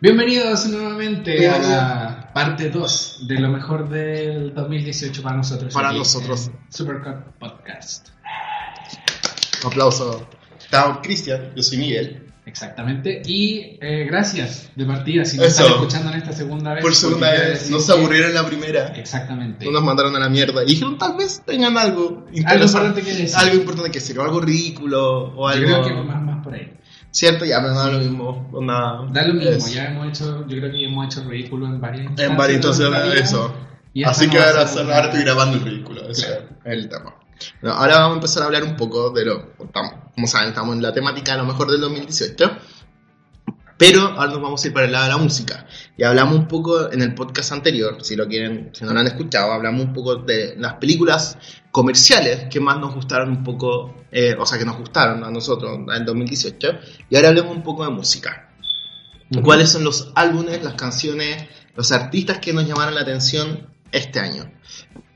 Bienvenidos nuevamente a la parte 2 de lo mejor del 2018 para nosotros. Para nosotros. Supercut Podcast. Un aplauso. Está Cristian, yo soy Miguel. Exactamente. Y eh, gracias de partida si nos Eso. están escuchando en esta segunda vez. Por segunda vez, no se aburrieron la primera. Exactamente. No nos mandaron a la mierda. Y dijeron, tal vez tengan algo Algo importante que decir. Algo importante que decir, o algo ridículo, o Yo algo... creo que más, más por ahí. Cierto, ya, no da lo mismo. Onda, Da lo mismo, es- ya hemos hecho, yo creo que hemos hecho ridículo en varias En varias vida. eso. Y Así no que ahora, ahora una- estoy grabando el ridículo. Ese Claro. es el tema. Bueno, ahora vamos a empezar a hablar un poco de lo. como saben, estamos en la temática a lo mejor del 2018. Pero ahora nos vamos a ir para el lado de la música. Y hablamos un poco en el podcast anterior, si lo quieren, si no lo han escuchado, hablamos un poco de las películas comerciales que más nos gustaron un poco, eh, o sea, que nos gustaron a nosotros en el 2018. Y ahora hablemos un poco de música. ¿Cuáles son los álbumes, las canciones, los artistas que nos llamaron la atención este año?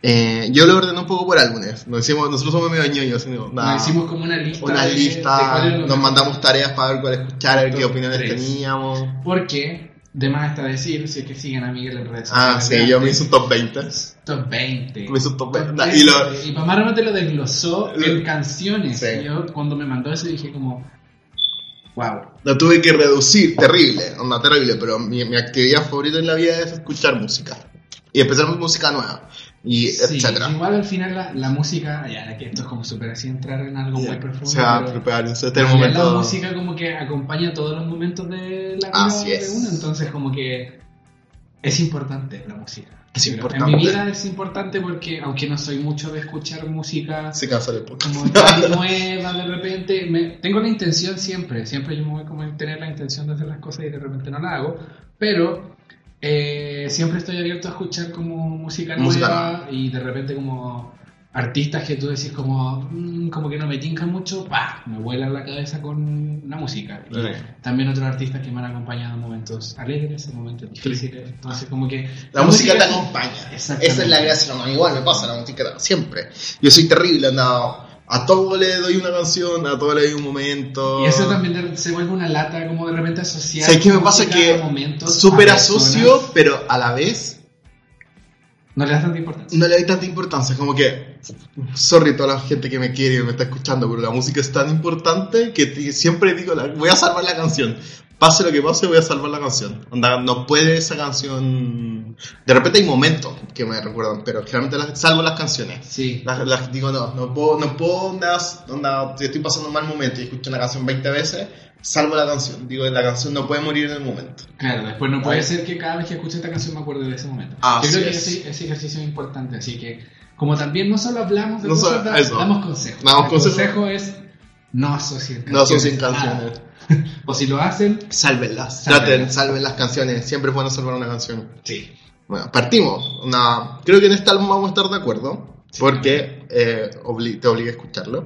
Eh, yo lo ordené un poco por álbumes. Nos decimos, nosotros somos medio ñoños. ¿no? Nos hicimos como una lista. una de- lista, nos mandamos tareas para ver cuál escuchar, qué opiniones tres. teníamos. Porque, de más está decir, si es que siguen a Miguel en redes Ah, sociales, sí, yo me hice un top 20. Top 20. Me hice un top 20. Top Y lo- Y Pamara no te lo desglosó Lo- en canciones. Sí. Y Yo cuando me mandó eso dije como, wow. Lo tuve que reducir, terrible, onda terrible, pero mi, mi actividad favorita en la vida es escuchar música. Y empezar con música nueva, y Sí, etcétera. igual al final la, la música, ya que esto es como súper así entrar en algo muy profundo. O sea, pero- prepárense, este momento. La música como que acompaña todos los momentos de la vida Así de es. uno, entonces como que es importante la música. Es importante. En mi vida es importante porque aunque no soy mucho de escuchar música Se cansa de como nueva de repente, me- tengo la intención siempre, siempre yo me voy como a tener la intención de hacer las cosas y de repente no la hago, pero eh, siempre estoy abierto a escuchar como música nueva y de repente como artistas que tú decís como, "Mm, como que no me tincan mucho, ¡pah! me vuelan la cabeza con la música. Sí. También otros artistas que me han acompañado en momentos alegres, en momentos difíciles, entonces como que... La, música te acompaña. Esa es la gracia. No, igual me pasa la música siempre. Yo soy terrible, andado. A todo le doy una canción, a todo le doy un momento. Y eso también se vuelve una lata como de repente asociar. ¿Sabes qué me pasa? Que súper asocio, pero a la vez No le das tanta importancia. no le doy tanta importancia. Como que, sorry toda la gente que me quiere y me está escuchando, pero la música es tan importante que siempre digo, la- voy a salvar la canción. Pase lo que pase, voy a salvar la canción. Onda, no puede esa canción... De repente hay momentos que me recuerdan, pero generalmente las, salvo las canciones. Sí. Las, las- digo, no, no puedo, no puedo, onda, onda, estoy pasando un mal momento y escucho una canción 20 veces, salvo la canción. Digo, la canción no puede morir en el momento. Claro, después no puede ser que cada vez que escuche esta canción me acuerde de ese momento. Así Yo creo que es. ese, ese ejercicio es importante, así que como también no solo hablamos de No cosas, da- eso. damos consejos. Damos El consejo es no asocien canciones. No asocien canciones. O si lo hacen. Sálvenlas. Traten, salven las canciones. Siempre es bueno salvar una canción. sí. Bueno, partimos. Una, creo que en este álbum vamos a estar de acuerdo. Porque eh, obli- te obliga a escucharlo.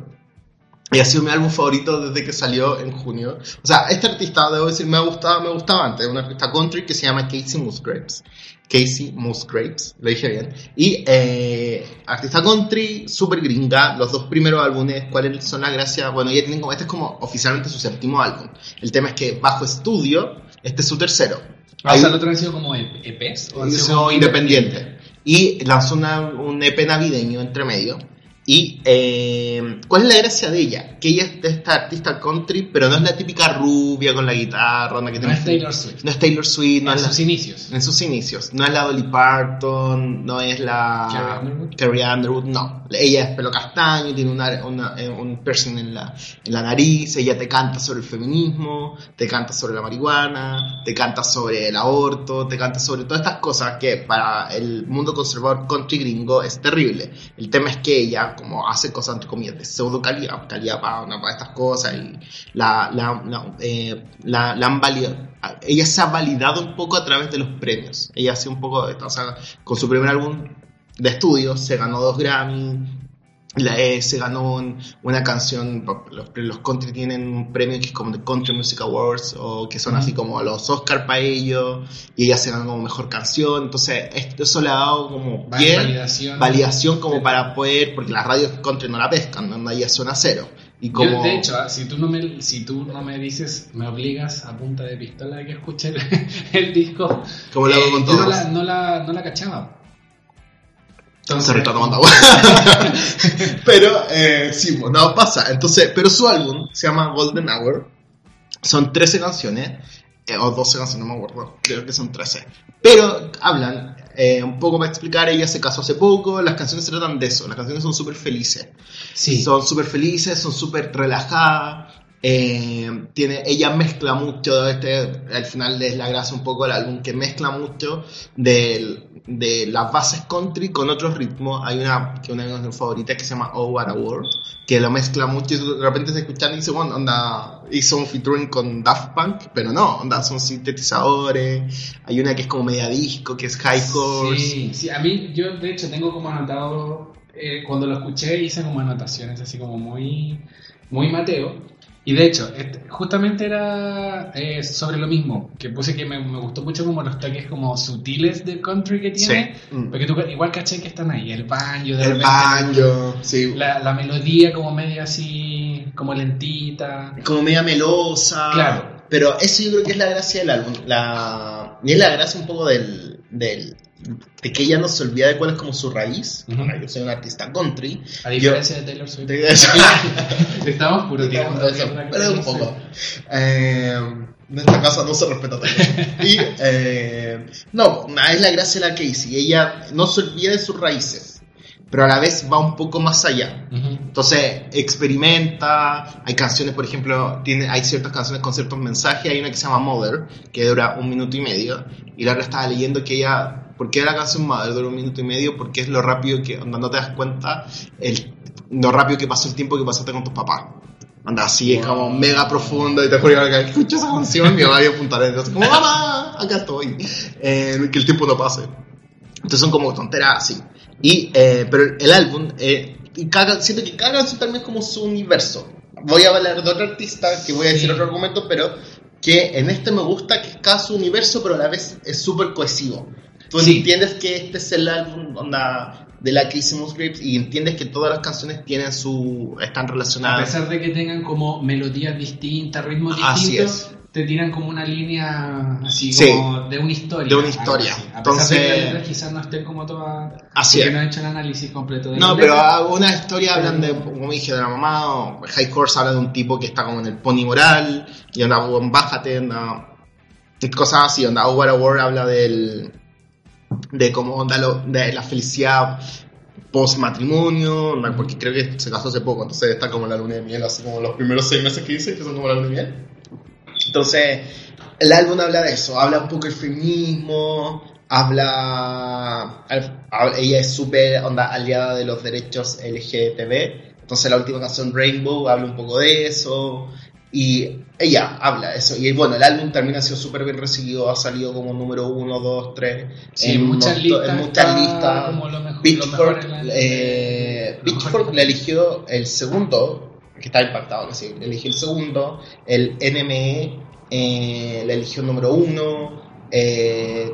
Y ha sido mi álbum favorito desde que salió en junio. O sea, este artista, debo decir, me gustaba, me gustaba antes. Un artista country que se llama Casey Musgraves. Casey Musgraves, lo dije bien. Y eh, artista country, super gringa. Los dos primeros álbumes, ¿cuáles son las gracias? Bueno, ya tienen como, este es como oficialmente su séptimo álbum. El tema es que bajo estudio, este es su tercero. O Hay sea, un- el otro han sido como EPs. o han sido como independiente. Y lanzó una- un EP navideño entre medio. Y eh, ¿cuál es la gracia de ella? Que ella es de esta artista country, pero no es la típica rubia con la guitarra, que No es Taylor Swift. no es Taylor Swift, no en es la- sus inicios. en sus inicios. No es la Dolly Parton, no es la Carrie Underwood. Carrie Underwood, no. Ella es pelo castaño, tiene una, una- eh, un piercing en la, en la nariz, ella te canta sobre el feminismo, te canta sobre la marihuana, te canta sobre el aborto, te canta sobre todas estas cosas que para el mundo conservador country gringo es terrible. El tema es que ella, como hace cosas entre comillas de pseudo calidad, calidad para, una- para estas cosas y la, la, la, eh, la- la han validado. Ella se ha validado un poco a través de los premios. Ella hace un poco. O sea, con su primer álbum de estudio se ganó dos Grammy. La, eh, se ganó un- una canción, los, los country tienen un premio que es como The Country Music Awards, o que son así como los Oscar para ellos, y ella se ganó como mejor canción, entonces esto, eso le ha dado como bien Validación. validación como Sí. para poder, porque las radios country no la pescan, ¿no? ahí suena cero. Y Yo, como... de hecho, ah, si tú, no me, si tú no me dices, me obligas a punta de pistola que escuche el, el disco, Como lo hago con yo no todos. la, no, la, no la cachaba. Se está tomando agua. pero, eh, sí, pues, no pasa. Entonces, pero su álbum se llama Golden Hour. Son 13 canciones, eh, o 12 canciones, no me acuerdo. Creo que son 13. Pero hablan, eh, un poco para explicar, ella se casó hace poco, las canciones se tratan de eso. Las canciones son súper felices. Sí. Son súper felices, son súper relajadas. Eh, tiene, ella mezcla mucho, este, al final es la gracia un poco del álbum, que mezcla mucho del- de las bases country con otros ritmos. Hay una que una de mis favoritas que se llama Oh What a World, que lo mezcla mucho y de repente se escuchan y dice, bueno, onda, hizo un featuring con Daft Punk, pero no, onda, son sintetizadores. Hay una que es como media disco, que es High Horse. Sí, sí, a mí, yo de hecho tengo como anotado, eh, cuando lo escuché hice como anotaciones así como muy, muy Mateo. Y de hecho, justamente era eh, sobre lo mismo, que puse que me, me gustó mucho como los toques como sutiles de country que tiene, Sí. Mm. porque tú igual caché que están ahí, el banjo, de El repente, banjo, sí. la, la melodía como media así, como lentita. como media melosa. Claro. Pero eso yo creo que es la gracia del álbum. La, y es la gracia un poco del, del, de que ella no se olvida de cuál es como su raíz. Ujú. Ahora, Yo soy un artista country. A diferencia de Taylor Swift. De- Estamos puro tirando Eso, tierra pero un poco. Eh, en esta casa no se respeta todo. Y, eh, no, es la gracia de la Casey. Ella no se olvida de sus raíces, pero a la vez va un poco más allá. Ujú. Entonces experimenta, hay canciones, por ejemplo, tiene, hay ciertas canciones con ciertos mensajes, hay una que se llama Mother, que dura un minuto y medio, y la otra estaba leyendo que ella, ¿por qué la canción Mother dura un minuto y medio? Porque es lo rápido que, onda, no te das cuenta, el, lo rápido que pasó el tiempo que pasaste con tus papás. Anda, así es como mega profundo, y te juro que escucho esa canción, mi mamá iba a apuntar en como, mamá, acá estoy, Eh, que el tiempo no pase. Entonces son como tonteras así. Y, eh, pero el álbum, eh, y cada, siento que cada canción también es como su universo. Voy a hablar de otro artista, que voy a decir Sí. otro argumento, pero que en este me gusta que es cada su universo, pero a la vez es súper cohesivo. Tú Sí. entiendes que este es el álbum onda, de la que hicimos Grips y entiendes que todas las canciones tienen su están A relacionadas. pesar de que tengan como melodías distintas, ritmos Así distintos, te tiran como una línea así Sí. como de una historia. De una historia. así. A Entonces- pesar de que las letras quizás no estén como todas... Así porque es. no he hecho el análisis completo de No, pero letras. algunas historias hablan de, como dije, de la mamá, o High Horse habla de un tipo que está como en el pony moral, y onda, "Bueno, bájate, onda, cosas así, onda, a War habla del, de cómo onda, lo, de la felicidad post matrimonio, porque creo que se casó hace poco, entonces está como la luna de miel, así como los primeros seis meses que dice, que son como la luna de miel. Entonces, el álbum habla de eso, habla un poco del feminismo, habla, habla- ella es súper onda aliada de los derechos LGTB, entonces la última canción Rainbow habla un poco de eso, y ella habla eso, y bueno, el álbum también ha sido súper bien recibido, ha salido como número uno, dos, tres, Sí, en muchas listas. en muchas listas. Pitchfork, eh, Pitchfork mejor. le eligió el segundo, que está impactado, que sí, le eligió el segundo, el NME eh, le eligió el número uno, eh,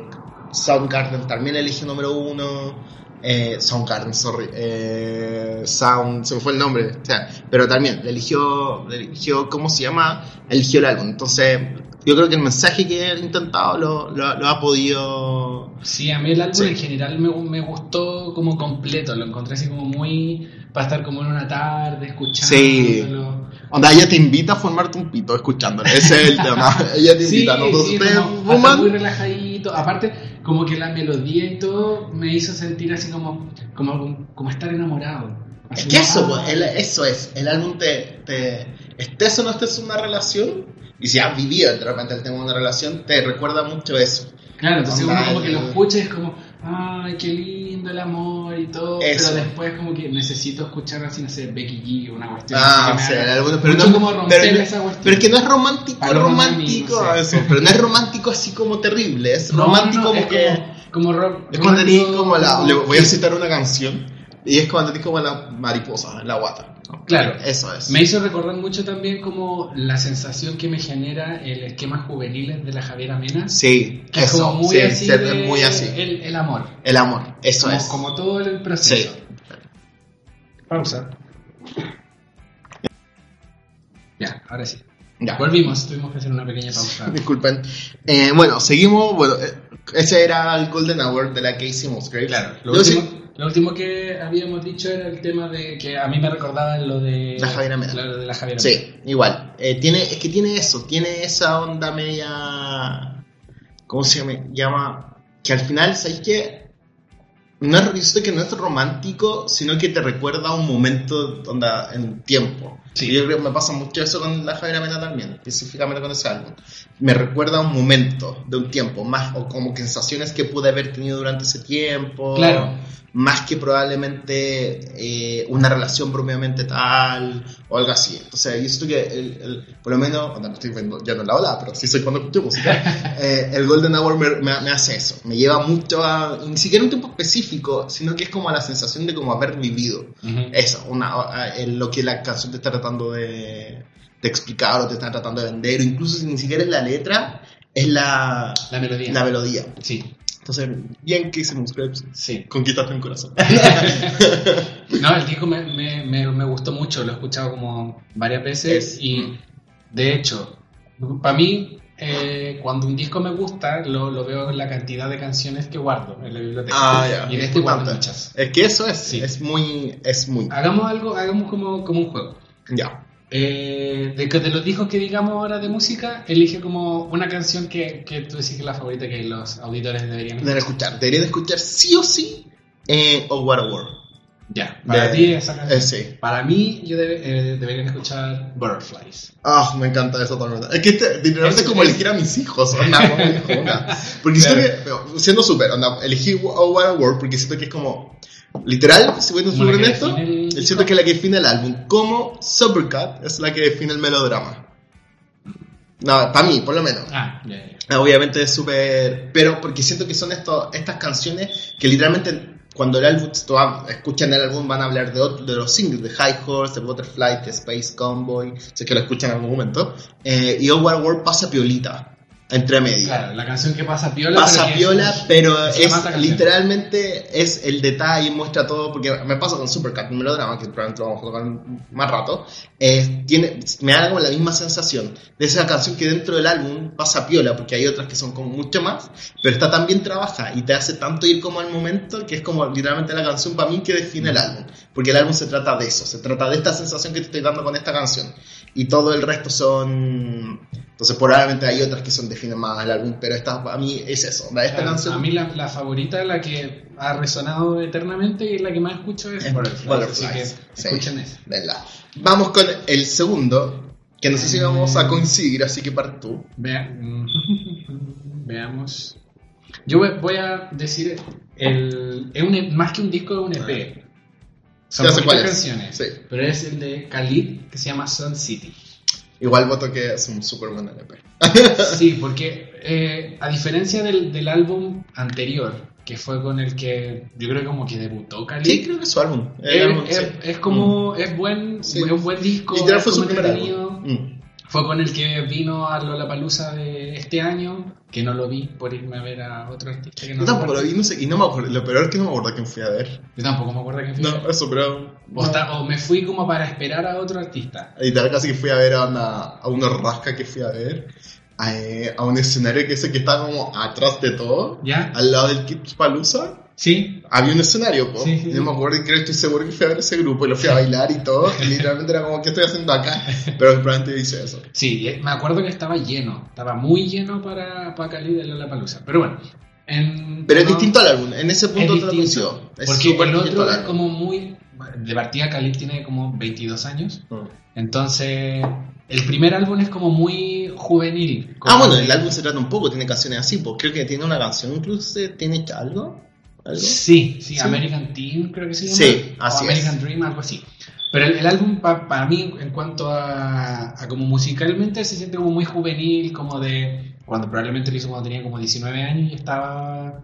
Soundgarden también le eligió el número uno, eh, Soundgarden, sorry, eh, Sound, se me fue el nombre, o sea, pero también le eligió, le eligió, ¿cómo se llama? Eligió el álbum, entonces yo creo que el mensaje que he intentado lo, lo- lo ha podido... Sí, a mí el álbum Sí. en general me, me gustó como completo, lo encontré así como muy... para estar como en una tarde escuchándolo. Onda, ella te invita a formarte un pito escuchándolo. Ese es el tema. ella te Sí, invita, ¿no? Entonces sí, ustedes fuman. muy relajadito. Aparte, como que la melodía y todo me hizo sentir así como, como, como estar enamorado. Es que eso, ah, pues, el- eso es. El álbum te, te. Estés o no estés en una relación. Y si has vivido de repente el tema de una relación, te recuerda mucho eso. Claro, entonces Onda, uno como que lo escucha y es como, ay, qué lindo el amor y todo. Eso. Pero después como que necesito escuchar así, no sé, Becky G o una cuestión. Ah, haga el álbum, pero no, como romper pero, esa cuestión. pero es que no es romántico, romántico Mami, no sé. eso, pero no es romántico así como terrible, es No, romántico no, como es que Como, rock. es romántico, como la, le voy a citar una canción y es cuando tenés como la mariposa en la guata. Claro. Eso es. Me hizo recordar mucho también como la sensación que me genera el esquema juvenil de la Javiera Mena. Sí, Que es eso, como muy sí, así. de- es muy así. El, el amor. El amor, eso como, es. como todo el proceso. Sí. Pausa. ahora sí. Ya. Volvimos, tuvimos que hacer una pequeña pausa. Disculpen. Eh, bueno, seguimos. Bueno, eh, ese era el Golden Hour de la Casey Musgraves. Claro, lo Yo último, sí- lo último que habíamos dicho era el tema de que a mí me recordaba lo de La Javiera Mena. Lo de la Javiera. Sí, igual. Eh, tiene, es que tiene eso, tiene esa onda media. ¿Cómo se llama? llama? Que al final, ¿sabes qué? No es, que no es romántico, sino que te recuerda a un momento onda, en tiempo. Sí. Yo creo que me pasa mucho eso con la Javiera Mena también, específicamente con ese álbum. Me recuerda a un momento de un tiempo, más o como sensaciones que pude haber tenido durante ese tiempo. Claro. Más que probablemente eh, una relación propiamente tal o algo así. Entonces, yo siento que el, el- por lo menos, no estoy viendo ya no la ola, pero sí soy cuando escucho música, eh, el Golden Hour me, me- me hace eso. Me lleva mucho a, ni siquiera un tiempo específico, sino que es como a la sensación de como haber vivido. Ujú. Eso, una, a- en lo que la canción te está tratando de, de explicar o te está tratando de vender, o incluso si ni siquiera es la letra, es la, La melodía. la melodía. Sí, Entonces, bien que hicimos Scraps, sí. conquistaste un corazón. No, el disco me, me, me, me gustó mucho, lo he escuchado como varias veces Es- y mm. de hecho, para mí, eh, cuando un disco me gusta, lo, lo veo en la cantidad de canciones que guardo en la biblioteca. Ah. Y de este guardo muchas. Es que eso es, Sí. es muy, es muy. Hagamos algo, hagamos como, como un juego. Ya. Eh, de, que de los discos que digamos ahora de música, elige como una canción que, que tú decís que es la favorita que los auditores deberían Deben escuchar, deberían escuchar sí o sí eh, Oh What a World. Ya, para De- ti esa canción. eh, sí. Para mí, yo debe- eh, deberían escuchar Butterflies. Ah, me encanta eso también. Es que este, literalmente Es- como es- elegir a mis hijos. Onda, como hijo, onda. Porque siento Claro. que, pero, siendo súper, onda, elegí Oh What a World porque siento que es como, literal, si ser que honesto, define el siento disco. que es la que define el álbum. Como Supercat es la que define el melodrama. No, para mí, por lo menos. Ah, ya, ya. Ah, Obviamente es súper... Pero porque siento que son esto, estas canciones que literalmente cuando el álbum, va- escuchan el álbum van a hablar de, otro- de los singles, de High Horse, de Butterfly, de Space Convoy, sé que lo escuchan en algún momento. Eh, y a World pasa piolita, entre medio. Claro, la canción que pasa piola. Pasa pero piola, es- pero es literalmente es el detalle, muestra todo, porque me pasa con Supercat, un melodrama, que probablemente lo vamos a tocar más rato, eh, tiene, me da como la misma sensación de esa canción que dentro del álbum pasa piola, porque hay otras que son como mucho más, pero está tan bien trabajada y te hace tanto ir como al momento, que es como literalmente la canción para mí que define el álbum, porque el álbum se trata de eso, se trata de esta sensación que te estoy dando con esta canción, y todo el resto son... Entonces probablemente hay otras que son definen más el álbum, pero esta para mí es eso. Esta Claro, canción A mí la, la favorita, la que ha resonado eternamente y la que más escucho es Es Butterflies. Butterflies, Así que sí. escuchen eso. Vamos con el segundo, que no sé si vamos a coincidir, así que para tú. Vea- Veamos. Yo voy, a decir, el, es un, más que un disco, es un EP. Son poquitas cuál es. canciones, Sí. pero es el de Khalid que se llama Sun City. Igual voto que es un super buen LP. Sí, porque eh, a diferencia del, del álbum anterior, que fue con el que yo creo que como que debutó Khalid, Sí, creo que es su álbum. El es, álbum, es- sí. es como, es buen, Sí. es un buen disco, Literal fue su primer álbum. Mm. Fue con el que vino a Lollapalooza de este año, que no lo vi por irme a ver a otro artista que no Yo tampoco lo vi, no sé, y no me acuerdo. Lo peor es que no me acuerdo quién fui a ver. Yo tampoco me acuerdo quién fue. No, eso, pero. o, está- o me fui como para esperar a otro artista. Literal, casi que fui a ver a una, a una rasca que fui a ver. A, eh, a un escenario que ese que está como atrás de todo. ¿Ya? Al lado del Kids Palooza. Sí. había un escenario, po. Sí, sí, Y sí. yo me acuerdo y creo que estoy seguro que fui a ver ese grupo y lo fui a bailar y todo. Y literalmente era como, ¿qué estoy haciendo acá? Pero probablemente hice eso. Sí, eh, me acuerdo que estaba lleno, estaba muy lleno para, para Cali de Lollapalooza. Pero bueno, en, Pero es distinto al álbum, en ese es punto te lo coincido. Porque el otro es como muy... De partida Khalid tiene como 22 años, Mm. entonces el primer álbum es como muy juvenil. Ah, bueno, el álbum se trata un poco, tiene canciones así, pues creo que tiene una canción incluso, ¿tiene algo? ¿Algo? Sí, sí, Sí. American Teen creo que se llama. Sí, o American es. Dream, algo así. Pero el, el álbum para mí, en cuanto a, a como musicalmente, se siente como muy juvenil, como de cuando probablemente lo hizo cuando tenía como 19 años y estaba,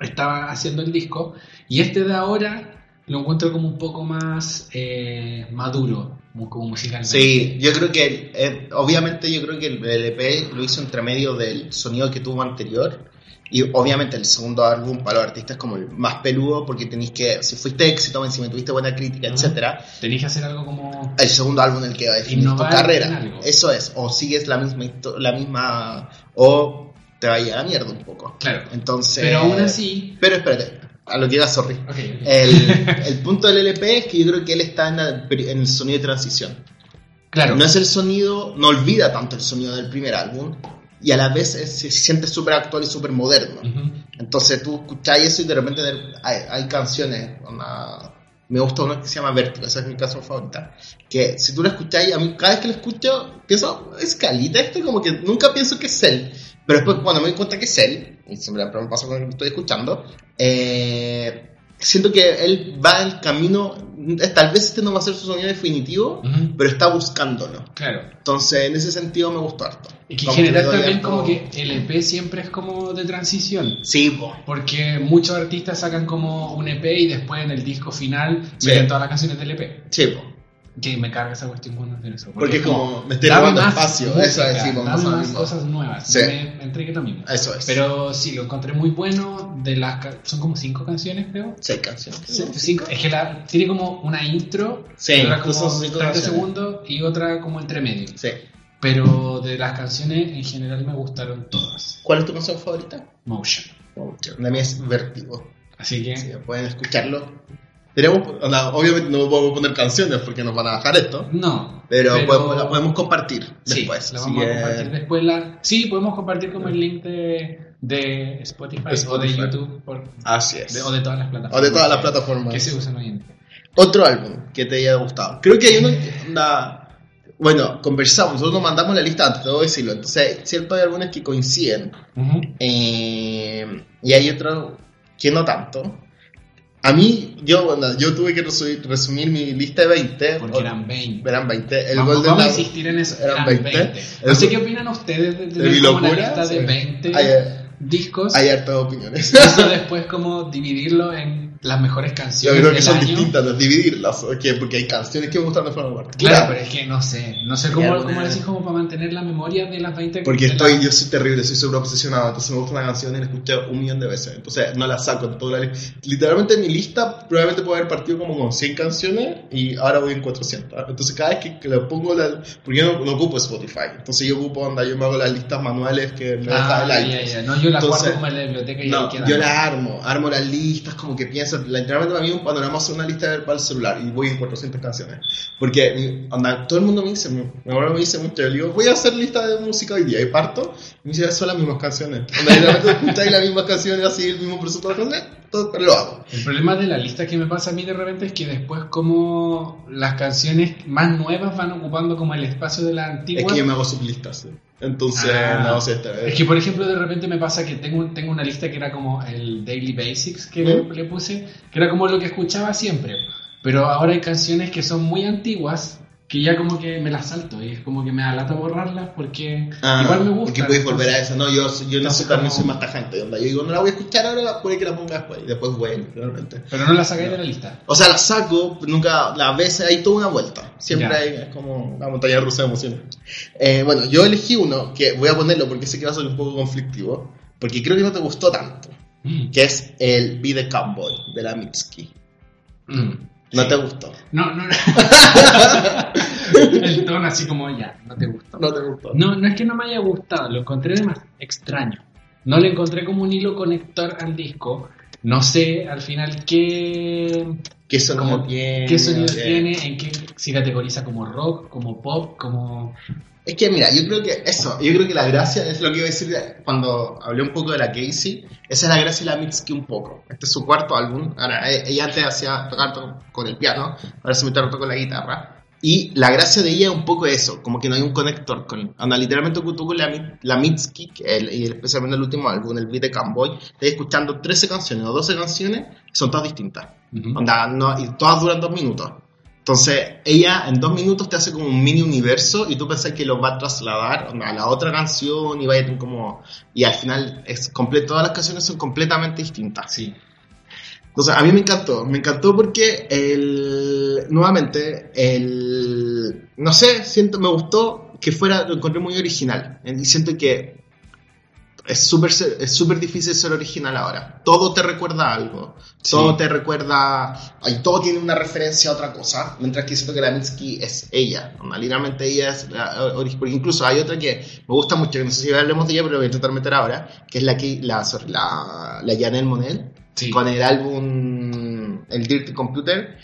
estaba haciendo el disco. Y este de ahora lo encuentro como un poco más eh, maduro, como, como musicalmente. Sí, yo creo que, eh, obviamente yo creo que el LP lo hizo entre medio del sonido que tuvo anterior Y obviamente el segundo álbum para los artistas es como el más peludo porque tenéis que, si fuiste éxito, encima tuviste buena crítica, Ajá. etcétera, Tenéis que hacer algo como... el segundo álbum en el que definir tu carrera. Eso es, o sigues la misma, la misma, o te va a ir a la mierda un poco. Claro. Entonces... Pero aún así... Pero espérate, a lo que iba, sorry. Ok, ok. El, el punto del LP es que yo creo que él está en, la- en el sonido de transición. claro. No es el sonido, no olvida tanto el sonido del primer álbum y a la vez es- se siente súper actual y súper moderno. Ujú. Entonces tú escuchás eso y de repente hay, hay canciones, onda, me gusta una que se llama Vértigo, esa es mi canción favorita, que si tú la escuchás, a mí cada vez que la escucho, pienso, es Calita este, como que nunca pienso que es él, pero después cuando me doy cuenta que es él, y siempre me pasa cuando lo estoy escuchando, eh, siento que él va el camino, tal vez este no va a ser su sonido definitivo, pero está buscándolo. Claro. Entonces, en ese sentido me gustó harto. Y que en general también como que el EP siempre es como de transición. Sí, po. Porque muchos artistas sacan como un EP y después en el disco final Sí. meten todas las canciones del EP. Sí, po. Que me carga esa cuestión cuando hacen eso. Porque es como, me estoy robando más espacio, música, eso decimos, más mismo. cosas nuevas. Sí. Me, me entregué lo mismo. Eso es. Pero sí, lo encontré muy bueno. De las son como cinco canciones, creo. Seis canciones. Sí, cinco. Es que la, tiene como una intro, Sí, otra como justo son cinco 30 canciones. segundos y otra como entre medio. Sí. Pero de las canciones en general me gustaron todas. ¿Cuál es tu canción favorita? Motion. La mía es Vértigo. Así que Sí, pueden escucharlo. Obviamente no podemos poner canciones porque nos van a bajar esto, no. pero, Podemos, la podemos compartir Sí, después. la así vamos a compartir después. La... Sí, podemos compartir como el link de, de Spotify, o de. YouTube por- Así es. de- o de todas las plataformas. O de todas las plataformas. Que se usan hoy en día. Otro álbum que te haya gustado. Creo que hay uno que onda, Bueno, conversamos, nosotros nos mandamos la lista antes, debo decirlo. Entonces, cierto, hay algunas que coinciden. Eh, y hay otros que no tanto. A mí, yo, bueno, yo tuve que resumir, mi lista de 20. Porque eran 20. eran 20. El vamos Golden vamos a insistir en eso. eran Eran 20. 20. No El- sé qué opinan ustedes de tener mi como una locura, lista de sí. 20 Hay, discos. hay hartas opiniones. y eso después como dividirlo en las mejores Yo canciones creo que del son año. distintas, no dividirlas. Porque, porque hay canciones que me gustan de forma particular. Claro, pero es que no sé. No sé cómo, cómo decir como para mantener la memoria de las 20 Porque estoy, la- yo soy terrible, soy súper obsesionado, entonces me gusta una canción y la escucho un millón de veces, entonces no la saco de toda la lista. Literalmente en mi lista probablemente puedo haber partido como con 100 canciones y ahora voy en 400. Entonces cada vez que, que le pongo la... Porque yo no, no ocupo Spotify, entonces yo ocupo onda, yo me hago las listas manuales que me deja Ah, el ya, iTunes. ya. No, yo la Entonces, guardo como en la biblioteca y ahí No, queda. yo la armo, armo las listas, como que pienso, la- literalmente para mí un panorama es una lista para el celular y voy en 400 canciones. Porque onda, todo el mundo me dice, mi, abuelo me dice mucho, yo digo, voy a hacer lista de música hoy día y parto, y me dice, son las mismas canciones. Onda, literalmente escucháis las mismas canciones así, el mismo presupuesto de canciones, pero lo hago. El problema de la lista que me pasa a mí de repente es que después como las canciones más nuevas van ocupando como el espacio de la Es antigua. que yo me hago sublistas. ¿sí? Entonces, Ah. no sé, esta Es que, por ejemplo, de repente me pasa que tengo, tengo una lista que era como el Daily Basics que ¿Mm? le, le puse, que era como lo que escuchaba siempre. Pero ahora hay canciones que son muy antiguas que ya como que me las salto y es como que me da lata borrarlas porque Ah, igual me gusta. Porque puedes volver a eso. No, yo, yo no entonces también soy más tajante. Onda. Yo digo, no la voy a escuchar ahora, puede que la ponga después. Y después vuelvo, realmente. Pero no la sacáis de la lista. O sea, la saco, nunca, las veces hay toda una vuelta. Siempre Ya. hay, es como una montaña rusa de emociones. Eh, bueno, yo elegí uno que voy a ponerlo porque sé que va a ser un poco conflictivo, porque creo que no te gustó tanto, Mm. que es el Be the Cowboy de la Mitski. Mm. ¿No te gustó? No, no, el tono así como ya, no te gustó. No te gustó. No, no es que no me haya gustado, lo encontré más extraño. No le encontré como un hilo conector al disco. No sé al final qué, ¿Qué sonido como- tiene? qué sonido tiene, en qué se categoriza como rock, como pop, como... Es que mira, yo creo que eso, yo creo que la gracia es lo que iba a decir cuando hablé un poco de la Casey, esa es la gracia de la Mitski un poco. Este es su cuarto álbum, ahora eh, ella antes hacía tocar to- con el piano, ahora se mete a tocar con la guitarra. Y la gracia de ella es un poco eso, como que no hay un conector con anda, literalmente tú con la, la Mitski, el- y especialmente el último álbum, el Beat de Camboy, estás escuchando 13 canciones o 12 canciones, son todas distintas. Ujú. Onda, no, y todas duran dos minutos. Entonces, ella en dos minutos te hace como un mini universo y tú pensás que lo va a trasladar a la otra canción y vaya a tener como... Y al final, es completo, todas las canciones son completamente distintas. Sí. Entonces, a mí me encantó. Me encantó porque, el, nuevamente, el... No sé, siento, me gustó que fuera, lo encontré muy original. Y siento que es súper es súper difícil ser original ahora. Todo te recuerda a algo. Todo te recuerda. ay, todo tiene una referencia a otra cosa. Mientras que siento que la Mitski es ella. Literalmente ella es la Porque incluso hay otra que me gusta mucho, que no sé si hablemos de ella, pero lo voy a intentar meter ahora. Que es la que la, la, la Janelle Monel. Sí. Con el álbum El Dirty Computer.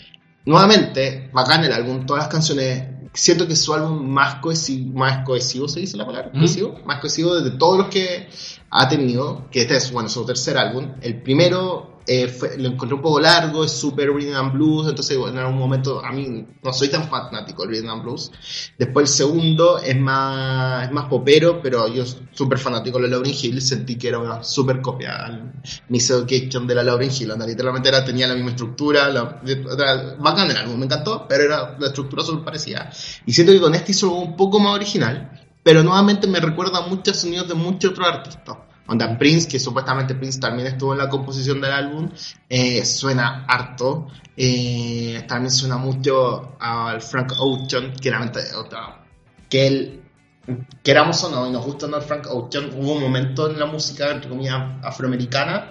Nuevamente, bacán el álbum, todas las canciones. Siento que es su álbum más cohesivo, más cohesivo, ¿se dice la palabra? Mm. Cohesivo, más cohesivo de todos los que ha tenido, que este es, bueno, su tercer álbum. El primero eh, fue- lo encontré un poco largo, es super rhythm and blues, entonces en algún momento a mí no soy tan fanático del rhythm and blues. Después el segundo es más, es más popero, pero yo súper fanático de la Lauryn Hill, sentí que era una super copia Miss Education de la Lauryn Hill, onda, literalmente era, tenía la misma estructura, la, era bacán el álbum, me encantó, pero era la estructura súper parecida. Y siento que con este hizo un poco más original, pero nuevamente me recuerda muchos sonidos de muchos otros artistas. Onda Prince, que supuestamente Prince también estuvo en la composición del álbum, eh, suena harto. Eh, también suena mucho al Frank Ocean, que otra- que él, queramos o no, y nos gusta o no el Frank Ocean, hubo un momento en la música, entre comillas, afroamericana,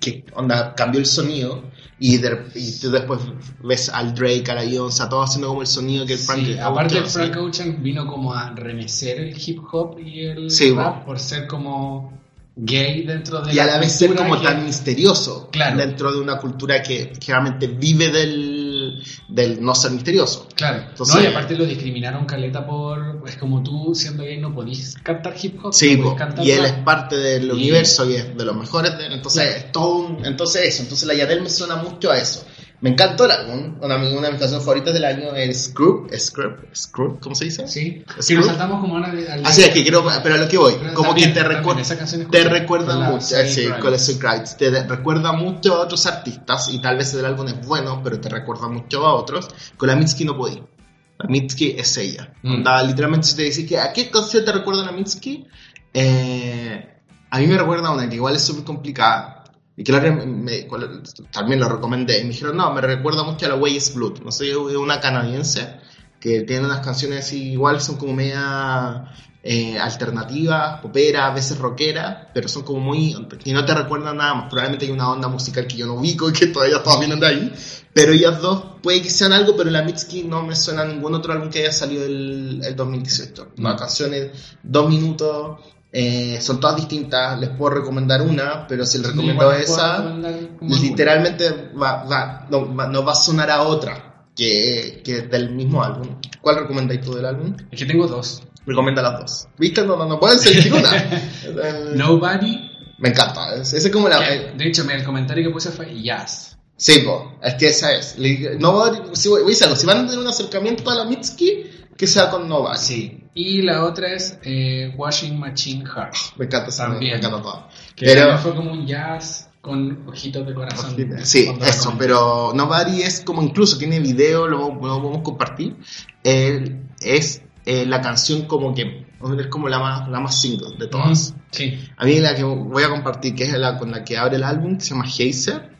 que onda cambió el sonido y, de- y tú después ves al Drake, a la Beyoncé, a todos haciendo como el sonido que el Frank Sí, aparte el Frank Ocean vino como a remecer el hip hop y el Sí, rap por ser como gay dentro de y a la vez ser como que- tan misterioso Claro. dentro de una cultura que generalmente vive del, del no ser misterioso. Claro, Entonces- no, y aparte lo discriminaron caleta por, pues como tú siendo gay no podís cantar hip hop, Sí, no cantar y él es parte del Y- universo y es de los mejores, de- entonces Claro. es todo un- entonces eso, entonces la Yadel me suena mucho a eso. Me encantó el álbum, una, una de mis canciones favoritas del año es Scrub, Scrub, Scrub, ¿cómo se dice? Sí, Es que saltamos como ahora de- al Así es que quiero, pero a lo que voy, Pero como también- que te es te recuerda mucho, sí, con te recuerda mucho a otros artistas y tal vez el álbum es bueno, pero te recuerda mucho a otros. Con la Mitski no podí. La Mitski es ella. Mm. Onda, literalmente si te dice que a qué canción te recuerda la Mitski, eh, a mí me recuerda a una que igual es súper complicada. Y que la me- también lo recomendé. Y me dijeron, no, me recuerda mucho a la Way is Blood. No sé, es una canadiense que tiene unas canciones así, igual son como media eh, alternativas, popera, a veces rockera, pero son como muy. que no te recuerdan nada más. Probablemente hay una onda musical que yo no ubico y que todavía todos vienen de ahí. Pero ellas dos puede que sean algo, pero la Mitski no me suena a ningún otro álbum que haya salido el, el 2018. Las Mm. canciones, dos minutos. Eh, son todas distintas, les puedo recomendar una, pero si les recomiendo Igual esa, literalmente va, va- no, va- no va a sonar a otra que, que del mismo álbum. ¿Cuál recomendáis tú del álbum? Es que tengo dos. Recomienda las dos. ¿Viste? No, no, no pueden elegir una. El- Nobody, Me encanta. es- Ese es como la. que, de hecho me- el comentario que puse fue Jazz. sí, po, es que esa es. Nobody, si, si van a tener un acercamiento a la Mitski, que sea con Nobody. Sí. Y la otra es eh, Washing Machine Heart. Me encanta esa, me También. encanta todo. Que Pero- fue como un jazz con ojitos de corazón. Sí, Cuando la eso, pero Nobody es como incluso tiene video, lo, lo podemos compartir. Eh, es eh, la canción como que es como la más, la más single de todas. Sí. A mí la que voy a compartir, que es la con la que abre el álbum, que se llama Hazer,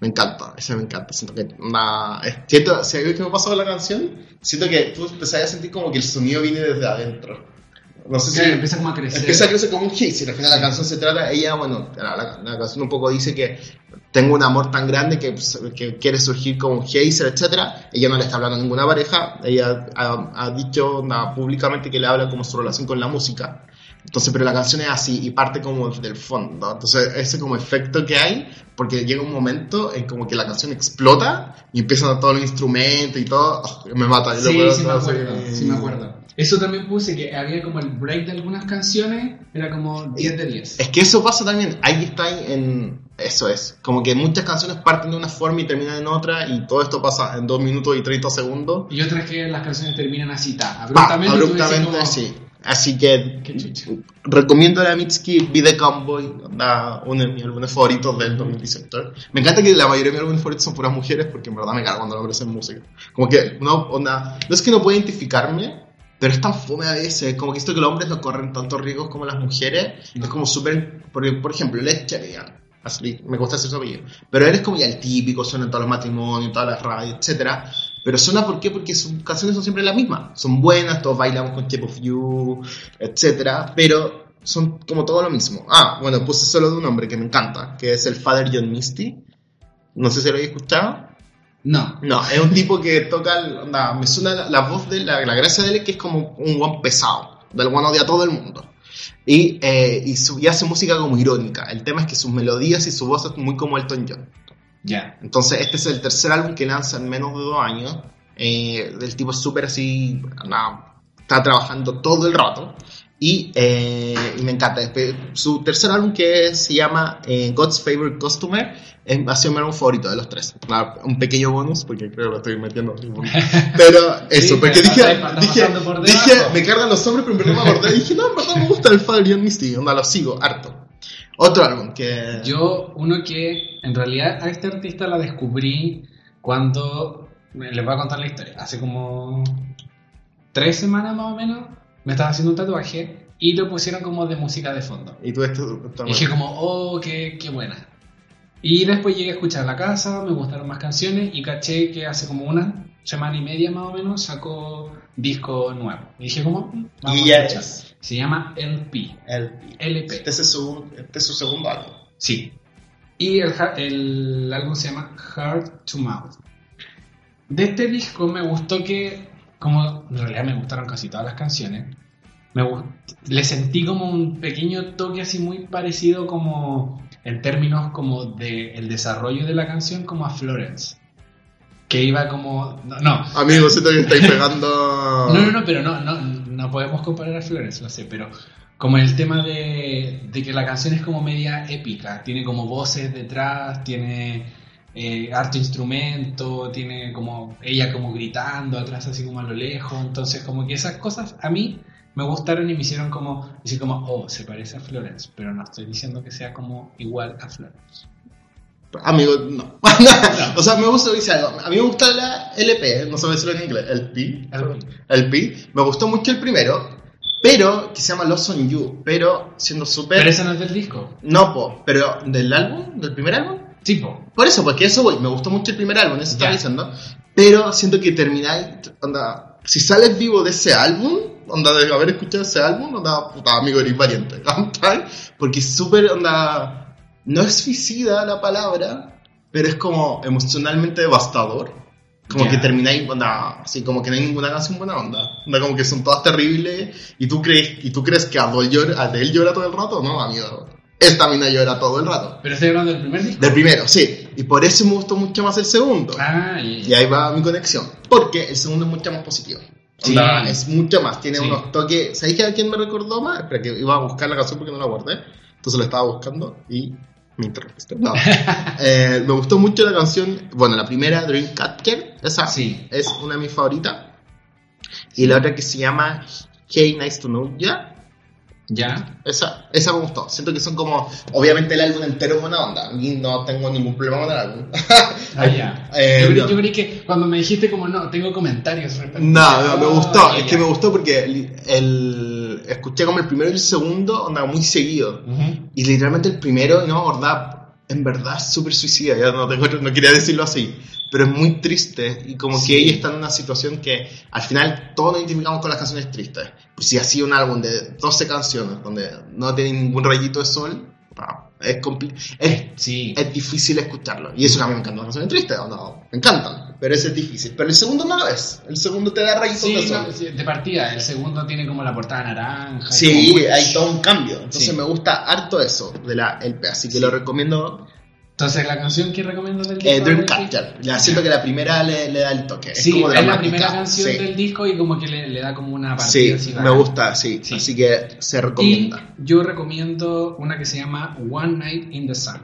me encanta, esa me encanta. Siento que una, siento, si algo que me pasó con la canción, siento que tú empezás a sentir como que el sonido viene desde adentro. No sé si empieza como a crecer. Empieza a crecer como un hit, y al final la canción se trata, ella, bueno, la, la- la canción un poco dice que tengo un amor tan grande que, que quiere surgir como un geyser, etcétera. Ella no le está hablando a ninguna pareja, ella ha, ha dicho nada, públicamente que le habla como su relación con la música. Entonces, pero la canción es así y parte como del fondo. Entonces, ese como efecto que hay, porque llega un momento en como que la canción explota y empiezan todos los instrumentos y todo, oh, me mata. yo Sí, veo sí me así. acuerdo, sí me acuerdo. Eso también puse que había como el break de algunas canciones, era como 10 de 10. Es que eso pasa también, ahí está en... Eso es, como que muchas canciones parten de una forma y terminan en otra y todo esto pasa en 2 minutos y 30 segundos. Y otras que las canciones terminan así, ta, Pa, abruptamente. decís abruptamente, como, sí. Así que recomiendo a Mitski, Be The Cowboy, da uno de mis álbumes favoritos del 2018. Me encanta que la mayoría de mis álbumes favoritos son puras mujeres porque en verdad me cago cuando nombres en música. Como que no, onda, no es que no pueda identificarme, pero es tan fome a veces. Como que esto que los hombres no corren tantos riesgos como las mujeres. No. Es como súper. Porque, por ejemplo, Led. Así, me gusta ese su apellido. Pero él es como ya el típico, suena en todos los matrimonios, en todas las radios, etcétera. Pero suena ¿por qué? Porque sus canciones son siempre las mismas. Son buenas, todos bailamos con Shape of You, etcétera. Pero son como todo lo mismo. Ah, bueno, puse solo de un hombre que me encanta, que es el Father John Misty. No sé si lo habéis escuchado. No. No, es un tipo que toca, onda, me suena la, la voz de la, la gracia de él es que es como un guan pesado, del guan odia a todo el mundo. Y, eh, y, su- y hace música como irónica. El tema es que sus melodías y su voz es muy como Elton John. Ya. Entonces, este es el tercer álbum que lanza en menos de dos años. Eh, el tipo es súper así, nada, está trabajando todo el rato. Y, eh, y me encanta. Después, Su tercer álbum que se llama eh, God's Favorite Customer es, ha sido mi álbum favorito de los tres. Nada, Un pequeño bonus, porque creo que lo estoy metiendo. Pero eso, Sí, porque dije, está- dije, por dije, debajo. me cargan los hombres, pero me acordé. Y dije, no, en verdad me gusta el John Misty. Onda, lo sigo, harto. Otro álbum que... Yo, uno que en realidad a este artista la descubrí cuando. Les voy a contar la historia. Hace como tres semanas más o menos me estaba haciendo un tatuaje y lo pusieron como de música de fondo. Y tú esto... Y dije como, oh, qué, qué buena. Y después llegué a escuchar la casa, me gustaron más canciones y caché que hace como una semana y media más o menos sacó disco nuevo. Y dije como, mm, vamos Y ya es. Se llama LP. El, LP. este, es su, este es su segundo álbum. Sí. Y el, álbum se llama Heart to Mouth. De este disco me gustó que, como en realidad me gustaron casi todas las canciones, me le sentí como un pequeño toque así muy parecido como en términos como de el desarrollo de la canción como a Florence. Que iba como... No, no, Amigo, siento que estáis pegando... no, no, no, pero no, no, no podemos comparar a Flores, lo sé, pero como el tema de, de que la canción es como media épica, tiene como voces detrás, tiene eh, harto instrumento, tiene como ella como gritando atrás así como a lo lejos, entonces como que esas cosas a mí me gustaron y me hicieron como decir como, oh, se parece a Florence, pero no estoy diciendo que sea como igual a Florence. Amigo, no. o sea, me gusta, dice algo. A mí me gusta la LP, no sé decirlo en inglés, LP. LP. Me gustó mucho el primero, pero, que se llama Lost on You, pero siendo súper... Pero ese no es del disco. No, po, pero del álbum, del primer álbum. Tipo, Por eso, porque eso voy, me gustó mucho el primer álbum, eso estaba diciendo. Pero siento que termináis, onda, si sales vivo de ese álbum, onda, de haber escuchado ese álbum, onda, puta, amigo, eres valiente. Porque es súper, onda, no es suicida la palabra, pero es como emocionalmente devastador. Como Ya. que termináis, onda, así como que no hay ninguna canción buena onda. Onda, como que son todas terribles, y tú crees, y tú crees que Adele llora, Adele llora todo el rato, no, amigo. Esta mina llora todo el rato. pero estoy hablando del primer disco. Del primero, sí. Y por eso me gustó mucho más el segundo. Ah, y, Y ahí va mi conexión. Porque el segundo es mucho más positivo. Sí. Onda, es mucho más. Tiene Sí. unos toques. ¿Sabéis a quién me recordó más? Espera, que iba a buscar la canción porque no la guardé. Entonces la estaba buscando y me interrumpiste. No. Eh, me gustó mucho la canción. Bueno, la primera, Dreamcatcher. Esa Sí. es una de mis favoritas. Y la otra que se llama Hey, Nice to Know Ya. Ya. Esa, esa me gustó. Siento que son como. Obviamente el álbum entero es buena onda. Y no tengo ningún problema con el álbum. Ah, ya. Eh, yo, creí, no. yo creí que cuando me dijiste como no, tengo comentarios respecto No, no, me gustó. ya, es que ya. me gustó porque el, el- escuché como el primero y el segundo, onda muy seguido. Ujú. Y literalmente el primero, no, verdad, en verdad súper suicida. Ya no, tengo- no quería decirlo así. Pero es muy triste. Y como Sí. que ella está en una situación que al final todos nos identificamos con las canciones tristes. Pues si ha sido un álbum de 12 canciones donde no tiene ningún rayito de sol, es, es Sí. es difícil escucharlo. Y eso a mí me encantan las canciones tristes, no, me encantan. Pero ese es difícil. Pero el segundo no lo es. El segundo te da rayitos Sí, de sol. no, de partida, el segundo tiene como la portada naranja. Sí, hay todo un cambio. Entonces me gusta harto eso de la LP. Así que lo recomiendo. Entonces, la canción que recomiendas del Eh, disco. Dreamcatcher. Ya siento que la primera le, le da el toque. Sí, es como es la primera canción Sí. del disco y como que le, le da como una partida Sí, así me gusta, sí. Sí. Así que se Y recomienda. yo recomiendo una que se llama One Night in the Sun.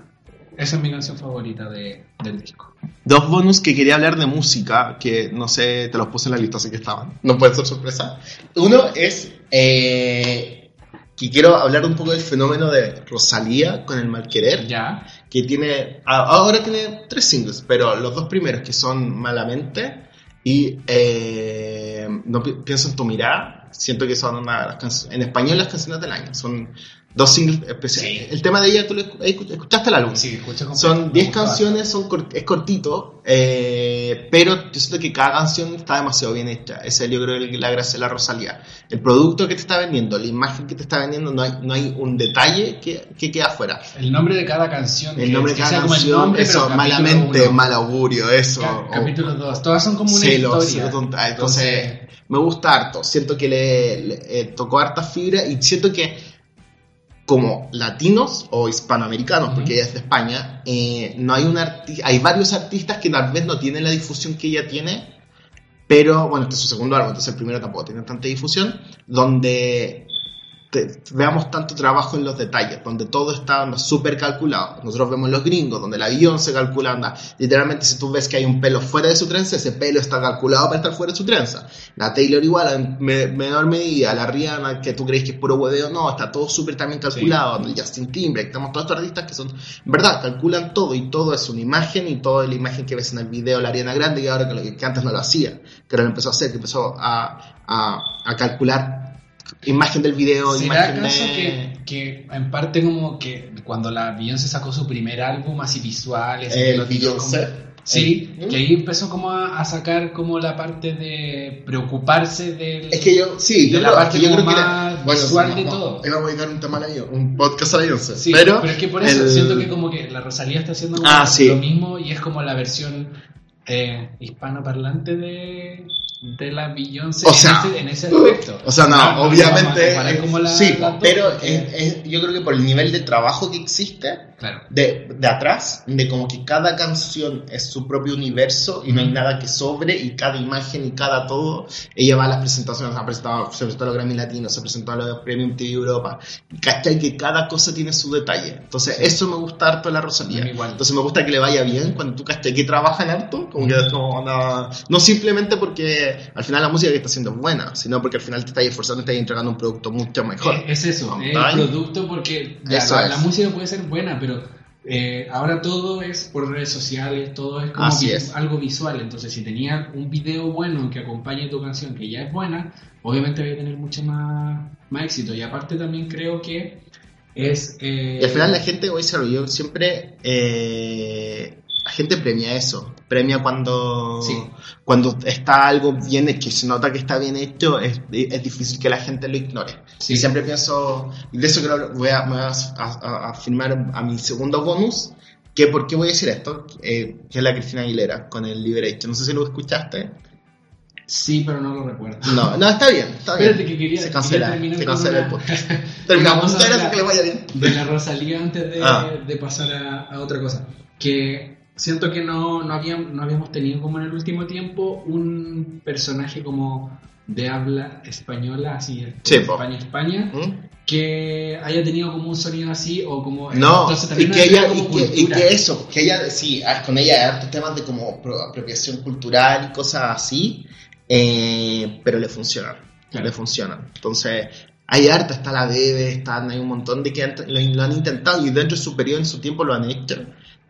Esa es mi canción favorita de, del disco. Dos bonus que quería hablar de música, que no sé, te los puse en la lista, así que estaban. No puede ser sorpresa. Uno es eh, que quiero hablar un poco del fenómeno de Rosalía con el Malquerer, Ya. Que tiene, ahora tiene tres singles, pero los dos primeros que son Malamente y eh, No pi- pienso en tu mirada, siento que son una las canciones, en español las canciones del año, son Dos singles especiales. Sí. El tema de ella, ¿tú lo escu- escu- escuchaste el álbum? Sí, Son me 10 gusta canciones, son cor- es cortito, eh, pero yo siento que cada canción está demasiado bien hecha. Esa es yo creo la gracia de la Rosalía. El producto que te está vendiendo, la imagen que te está vendiendo, no hay, no hay un detalle que, que queda afuera. El nombre de cada canción. El nombre de cada sea como el canción, nombre, eso, malamente, uno, mal augurio, eso. ca- capítulo 2. Todas son como una celos, historia. tonta- Entonces, me gusta harto. Siento que le, le- eh, tocó harta fibra y siento que como latinos o hispanoamericanos, porque ella es de España, eh, no hay un hay varios artistas que tal vez no tienen la difusión que ella tiene, pero bueno, este es su segundo álbum, entonces el primero tampoco tiene tanta difusión, donde te- veamos tanto trabajo en los detalles, donde todo está súper calculado. Nosotros vemos los gringos, donde el avión se calcula, anda, literalmente si tú ves que hay un pelo fuera de su trenza, ese pelo está calculado para estar fuera de su trenza. La Taylor igual, en me- menor medida, la Rihanna, que tú crees que es puro hueveo, no, está todo súper también calculado, el Justin Timberlake, estamos todos estos artistas que son, en verdad, calculan todo y todo es una imagen y toda la imagen que ves en el video, la Ariana Grande, y ahora que, lo- que antes no lo hacía, que ahora lo empezó a hacer, que empezó a, a, a calcular imagen del video, ¿Será imagen acaso de... que, que en parte como que cuando la Beyoncé sacó su primer álbum así visual, ese El que lo tiró Beyoncé. como- Sí, que ahí empezó como a, a sacar como la parte de preocuparse del... Es que yo, sí, de yo, la creo- parte yo creo como que más era- visual de todo. Íbamos a dedicar un tema a un podcast a Beyoncé. Sí, pero, pero, es que por eso el- siento que como que la Rosalía está haciendo Ah, sí. lo mismo y es como la versión eh, hispanoparlante de, de la Beyoncé O en, sea, ese, en ese aspecto. O sea, no, a obviamente. la- sí, pero es- es- yo creo que por el nivel de trabajo que existe Claro. de, de atrás, de como que cada canción es su propio universo y no hay nada que sobre, y cada imagen y cada todo. Ella va a las presentaciones, ha presentado, se presentó a los Grammy Latinos, se presentó a los Premium TV Europa. ¿Cachai? Que cada cosa tiene su detalle. Entonces, eso me gusta harto de la Rosalía. Entonces, me gusta que le vaya bien cuando tú cachai que trabaja en harto, como que como una- no simplemente porque al final la música que está haciendo es buena, sino porque al final te estás esforzando y te estás entregando un producto mucho mejor. Eh, Es eso, es ¿Cachai? el producto porque ya, la, es. la música puede ser buena, pero eh, ahora todo es por redes sociales, todo es como Así es. algo visual. Entonces, si tenía un video bueno que acompañe tu canción, que ya es buena, obviamente va a tener mucho más, más éxito. Y aparte también creo que es... eh, Y al final la gente, voy a decirlo, yo siempre, eh, la gente premia eso, premia cuando, Sí. cuando está algo bien hecho, y se nota que está bien hecho, es, es difícil que la gente lo ignore. Sí. Y siempre pienso, y de eso creo, voy a, voy a, a- a firmar a mi segundo bonus, que por qué voy a decir esto, Eh, que es la Cristina Aguilera con el Liberation, no sé si lo escuchaste. Sí, pero no lo recuerdo. No, no, está bien, está bien. Espérate que quería, se cancela, quería se cancela una- el podcast. Terminamos, Vamos a muchas gracias, hablar que le vaya bien. de la Rosalía antes de, Ah. de pasar a, a otra cosa. Que siento que no, no, habíamos, no habíamos tenido como en el último tiempo un personaje como de habla española, así Sí, po. España, España, ¿Mm? que haya tenido como un sonido así o como... No, entonces y que, nos ella, crea como y, que, y cultura. que eso, que ella, sí, ah, con ella hay hartos temas de como pro- apropiación cultural y cosas así, eh, pero le funcionan, Claro. le funcionan. Entonces, hay harta, está la Bebe, están, hay un montón de que lo, lo han intentado y dentro de su periodo en su tiempo lo han hecho,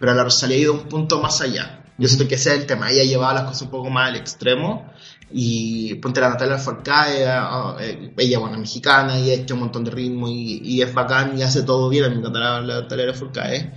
pero la Rosalía ha ido un punto más allá. Yo siento que ese es el tema, ella ha llevado las cosas un poco más al extremo y ponte la Natalia Forcade, ah, eh, ella bueno, mexicana y ha hecho un montón de ritmo y, y es bacán y hace todo bien, me encanta la, Natalia Forcade,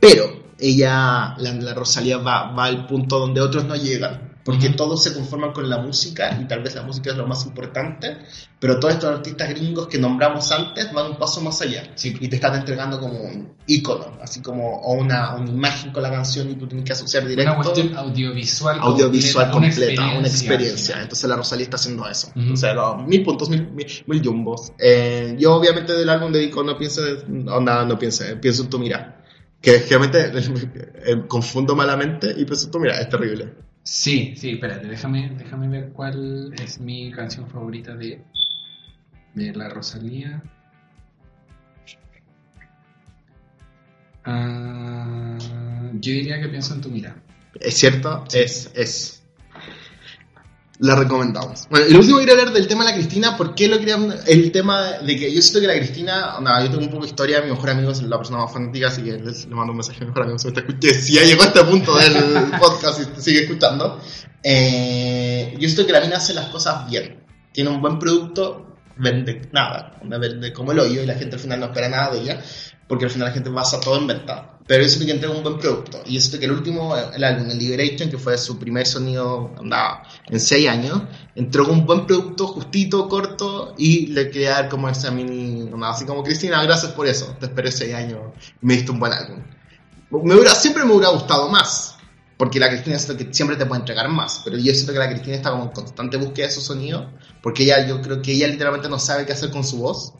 pero ella, la, la Rosalía va al punto donde otros no llegan, porque todos se conforman con la música y tal vez la música es lo más importante, pero todos estos artistas gringos que nombramos antes van un paso más allá Sí. y te están entregando como un icono, así como o una, una imagen con la canción y tú tienes que asociar directo Una cuestión audiovisual audiovisual completa, una experiencia. final. Entonces la Rosalía está haciendo eso. Ujú. O sea, no, mil puntos, mil, mil, mil jumbos. Eh, yo obviamente del álbum de Ico no pienso, no, nada, no pienso, eh, pienso en tu mira. Que realmente eh, confundo malamente y pienso en tu mira, es terrible. Sí, sí, espérate, déjame, déjame ver cuál es mi canción favorita de, de la Rosalía. Ah, yo diría que pienso en tu mirada. Es cierto, es, es. La recomendamos. Bueno, lo último que quería hablar del tema de la Cristina, ¿por qué lo quería? El tema de que yo siento que la Cristina, nada, yo tengo un poco de historia, mi mejor amigo es la persona más fanática, así que le mando un mensaje a mi mejor amigo si me está escuchando, si ya llegó a este punto del podcast y sigue escuchando. Eh, yo siento que la mina hace las cosas bien. Tiene un buen producto, vende nada, vende como el hoyo y la gente al final no espera nada de ella, porque al final la gente basa todo en venta. Pero yo siento que entrega un buen producto. Y yo que el último, el álbum, el Liberation, que fue su primer sonido andaba en 6 años, entregó un buen producto justito, corto, y le quería dar como esa mini, onda, así como Cristina, gracias por eso, te esperé 6 años y me diste un buen álbum. Me hubiera, siempre me hubiera gustado más, porque la Cristina siento que siempre te puede entregar más, pero yo siento que la Cristina está como en constante búsqueda de su sonido, porque ella, yo creo que ella literalmente no sabe qué hacer con su voz.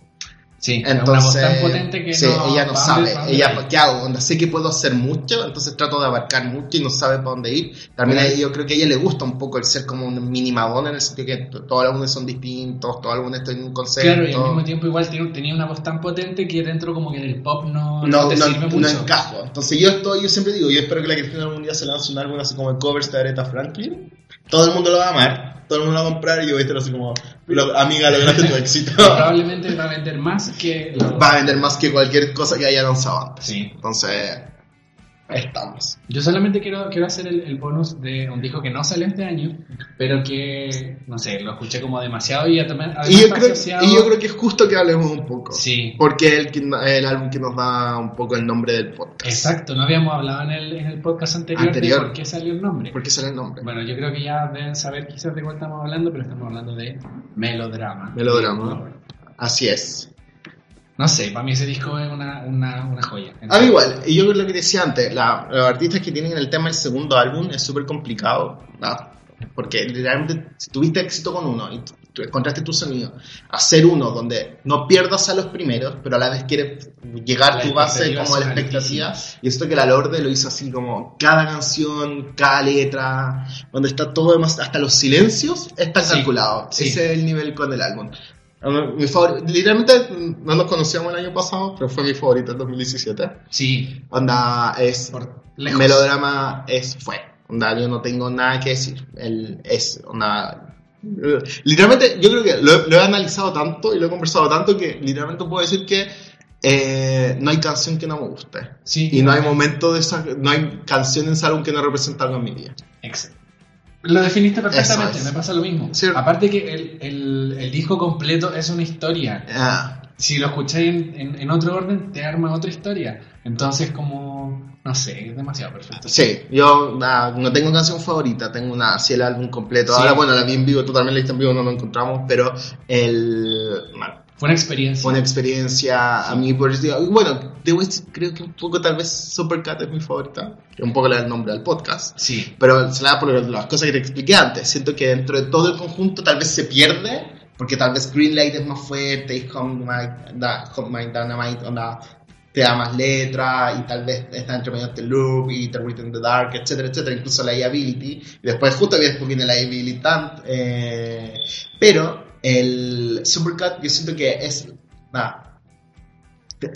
Sí, Entonces, una voz tan potente que sí, no, ella no ¿pa' sabe, dónde ella, ir? ¿qué hago? Onda, sé que puedo hacer mucho, entonces trato de abarcar mucho y no sabe para dónde ir. También Bueno. a ella- yo creo que a ella le gusta un poco el ser como un mini Madonna en el sentido que todos los álbumes son distintos, todos los álbumes tienen un concepto. Claro, y al mismo tiempo igual tenía una voz tan potente que dentro como que el pop no, no no, te no, sirve no encajo. Entonces yo estoy, yo siempre digo, yo espero que la Cristina algún día se lance un álbum así como el covers de Aretha Franklin. Todo el mundo lo va a amar, todo el mundo lo va a comprar y yo voy a estar así como, "Lo- amiga, lograste tu éxito. Probablemente va a vender más que... lo- va a vender más que cualquier cosa que haya lanzado antes. Sí. Entonces, estamos. Yo solamente quiero, quiero hacer el, el bonus de un disco que no salió este año, pero que, no sé, lo escuché como demasiado y además Y yo, creo, asociado- y yo creo que es justo que hablemos un poco. Sí, Porque es el, el álbum que nos da un poco el nombre del podcast. exacto. No habíamos hablado en el, en el podcast anterior, Anterior. de por qué salió el nombre. ¿Por qué sale el nombre? Bueno, yo creo que ya deben saber quizás de cuál estamos hablando, pero estamos hablando de melodrama. Melodrama. Así es. No sé, para mí ese disco es una, una, una joya. A mí igual, y yo lo que decía antes, la- los artistas que tienen el tema del segundo álbum es súper complicado, ¿no? porque literalmente si tuviste éxito con uno y tú encontraste tu sonido, hacer uno donde no pierdas a los primeros, pero a la vez quieres llegar La tu base como a la expectativa, y esto que la Lorde lo hizo así como cada canción, cada letra, donde está todo demás, hasta los silencios están Sí, calculados, sí. ese es el nivel con el álbum. Mi favor- literalmente no nos conocíamos el año pasado, pero fue mi favorito en 2017. Sí, Onda es. Melodrama es. Fue. Onda, yo no tengo nada que decir. El, es. Onda. Literalmente, yo creo que lo, lo he analizado tanto y lo he conversado tanto que literalmente puedo decir que eh, no hay canción que no me guste. Sí, Y no hay momento de esa. No hay canción en álbum que no represente algo en mi vida. Lo definiste perfectamente, es. me pasa lo mismo. Sí. Aparte que el, el, el disco completo es una historia. Ah, Si lo escucháis en, en, en otro orden, te arma otra historia. Entonces, como, no sé, es demasiado perfecto. sí, yo no tengo canción favorita, tengo una, así el álbum completo. Sí. Ahora, bueno, la vi en vivo, totalmente la viste en vivo, no lo encontramos, pero el. bueno, Fue una experiencia. Fue una experiencia a mí, por bueno, debo decir, creo que un poco tal vez Supercat es mi favorita, que un poco le da el nombre al podcast, Sí, pero se la da por las cosas que te expliqué antes. Siento que dentro de todo el conjunto tal vez se pierde, porque tal vez Greenlight es más fuerte y Home My Dynamite onda, te da más letra y tal vez está entre medio The Loop y The Written in the Dark, etcétera, etcétera, incluso la Ability. Y después justo después viene la Ability Tant, eh, pero el Supercut yo siento que es... nada,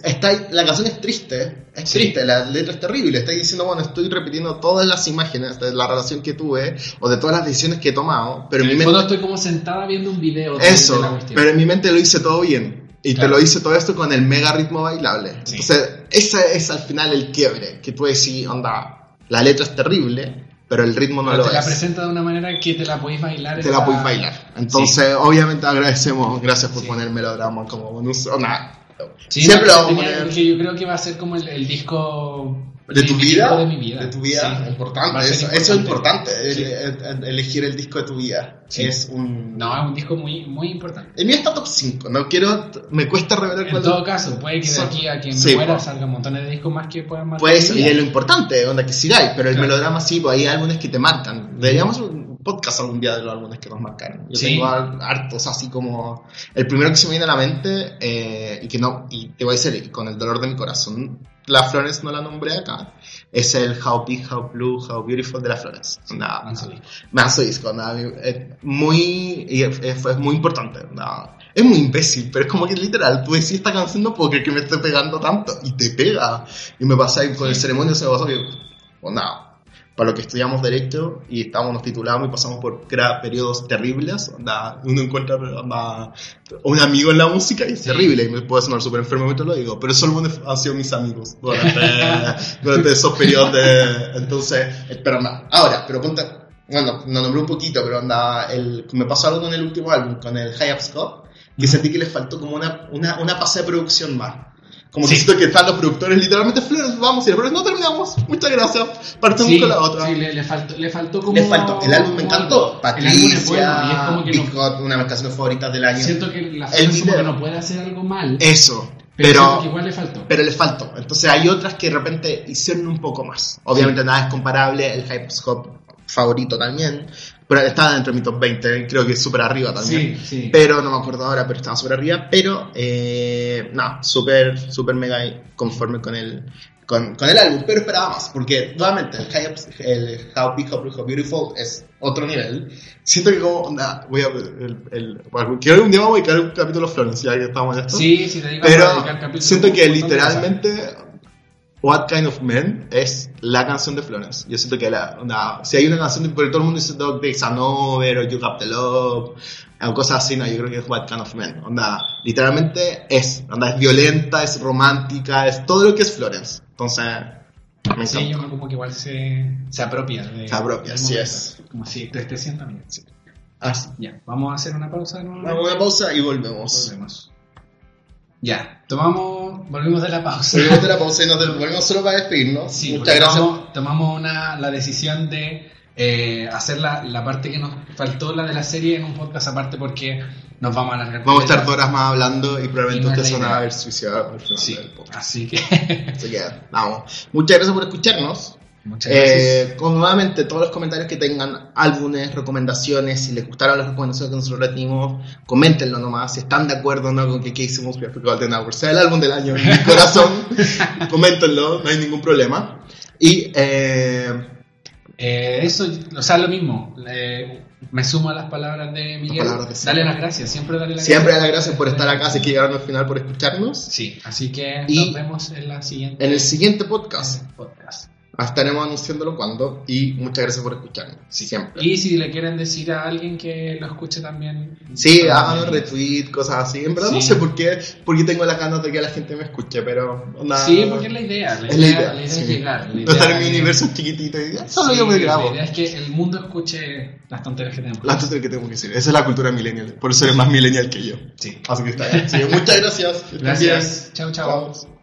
Está, la canción es triste, es Sí. triste, la letra es terrible. Está diciendo, bueno, estoy repitiendo todas las imágenes de la relación que tuve o de todas las decisiones que he tomado, pero en en mi mente. estoy como sentada viendo un video de, de la Eso, pero en mi mente lo hice todo bien. Y Claro. te lo hice todo esto con el mega ritmo bailable. Sí. Entonces, ese es al final el quiebre. Que tú decís, onda, la letra es terrible, pero el ritmo no Pero lo te la es. presenta de una manera que te la podéis bailar. Te esa- la puedes bailar. Entonces, obviamente agradecemos, gracias por poner melodrama como bonus. Onda, Sí, siempre no, lo vamos a tenía- poner. que yo creo que va a ser como el, el disco ¿De tu vida? de mi vida. De tu vida, Sí. importante. A ser Eso, eso es importante, Sí. el- el- elegir el disco de tu vida. Es un... No, es un disco muy, muy importante. El mío está top 5, no quiero... Me cuesta revelar En cuál todo caso, puede que de aquí a que me muera po. salga montones de discos más que puedan marcar ser, y es lo importante, onda que sigáis, pero el Claro. melodrama sí, pues hay álbumes que te marcan. Deberíamos podcast algún día de los álbumes que nos marcaron. Yo Sí. tengo har- hartos así como... El primero que se me viene a la mente, eh, y que no, y te voy a decir, con el dolor de mi corazón, la Florence no la nombré acá, es el How Big, How Blue, How Beautiful de la Florence. Onda, Manso disco. Disco, onda, es muy, es, muy importante. onda. Es muy imbécil, pero es como que literal, tú decís esta canción no puedo creer que me esté pegando tanto, y te pega. Y me pasa ahí con el Sí. ceremonio, se me pasó que, onda, para lo que estudiamos Derecho y estábamos, nos titulamos y pasamos por periodos terribles, onda, uno encuentra onda, un amigo en la música y es terrible, y me puede sonar súper enfermo mientras lo digo, pero solo han sido mis amigos durante, durante esos periodos de... Entonces, eh, pero no, ahora, pero ponte... Bueno, no nombré un poquito, pero onda, el, me pasó algo con el último álbum, con el High Up Scott, que sentí que les faltó como una, una, una pase de producción más. Como Sí. que siento que están los productores literalmente, Flores, vamos y pero no terminamos. Muchas gracias. Partimos Sí, con la otra. sí, le, le faltó, le faltó como... Les faltó. El álbum me encantó. Patricia, el álbum es bueno y es como que no, una de mis canciones favoritas del año. siento que la video. no puede hacer algo mal, Eso. pero, igual le faltó. pero les faltó. Entonces hay otras que de repente hicieron un poco más. Obviamente nada es comparable. El Hype Hop favorito también. Pero estaba dentro de mi top 20. Creo que súper arriba también. sí, sí. Pero no me acuerdo ahora, pero estaba súper arriba. Pero, eh, no, súper, súper mega conforme con el, con, con el álbum. Pero esperaba más, porque nuevamente el, High Ups- el How Big, How, How Beautiful es otro nivel. Siento que como, onda, voy a, el, el, bueno, quiero un día vamos a dedicar un capítulo a Florence, ya que estamos en esto. Sí, sí, te digo, pero siento que literalmente What Kind of Men es la canción de Florence. Yo siento que la, onda, si hay una canción, de- porque todo el mundo dice Dog Days Over o You Got the Love o cosas así, no, yo creo que es What Kind of Men. Onda, literalmente es, onda, es violenta, es romántica, es todo lo que es Florence. Entonces, me Sí, yo como que igual se, se apropia. De, Se apropia, así es. Como si te esté siendo amigo. Así. Ya, vamos a hacer una pausa. ¿no? Vamos a una pausa y volvemos. Volvemos. Ya, tomamos, volvimos de la pausa. Volvemos de la pausa y nos volvemos solo para despedirnos. Sí, Muchas gracias. Tomamos, tomamos una, la decisión de eh, hacer la, la parte que nos faltó, la de la serie, en un podcast aparte porque nos vamos a alargar. Vamos a estar dos horas más hablando y probablemente ustedes se van a ver suicidado al final Sí, del podcast. así que Así que, vamos. Muchas gracias por escucharnos. Muchas gracias. Eh, con nuevamente todos los comentarios que tengan, álbumes, recomendaciones, si les gustaron las recomendaciones que nosotros les dimos, coméntenlo nomás, si están de acuerdo o no con que, que hicimos Perfect Golden Hour, sea el álbum del año en mi corazón, coméntenlo, no hay ningún problema. Y eh, Eh, eso, o sea, lo mismo. eh, me sumo a las palabras de Miguel. palabras de dale siempre. las gracias, siempre dale las siempre gracias. las gracias por estar acá, si que llegaron al final por escucharnos. Sí, así que Y nos vemos en la siguiente En el siguiente podcast en el podcast. Estaremos anunciándolo cuando y muchas gracias por escucharnos. Siempre. Y si le quieren decir a alguien que lo escuche también. Sí, también. hagan retweet, cosas así. En verdad no Sí. sé por qué, porque tengo las ganas de que la gente me escuche, pero... onda- Sí, porque es la idea. La Es idea, la idea, la idea sí. es llegar. La No idea estar en mi es- universo chiquitito y ya, solo Sí, yo me La grabo. idea es que el mundo escuche las tonterías que tenemos. La cosa que tengo que decir. Esa es la cultura millennial. Por eso eres más millennial que yo. Sí. Así que está bien. Sí, muchas gracias. Gracias. chao. Chao.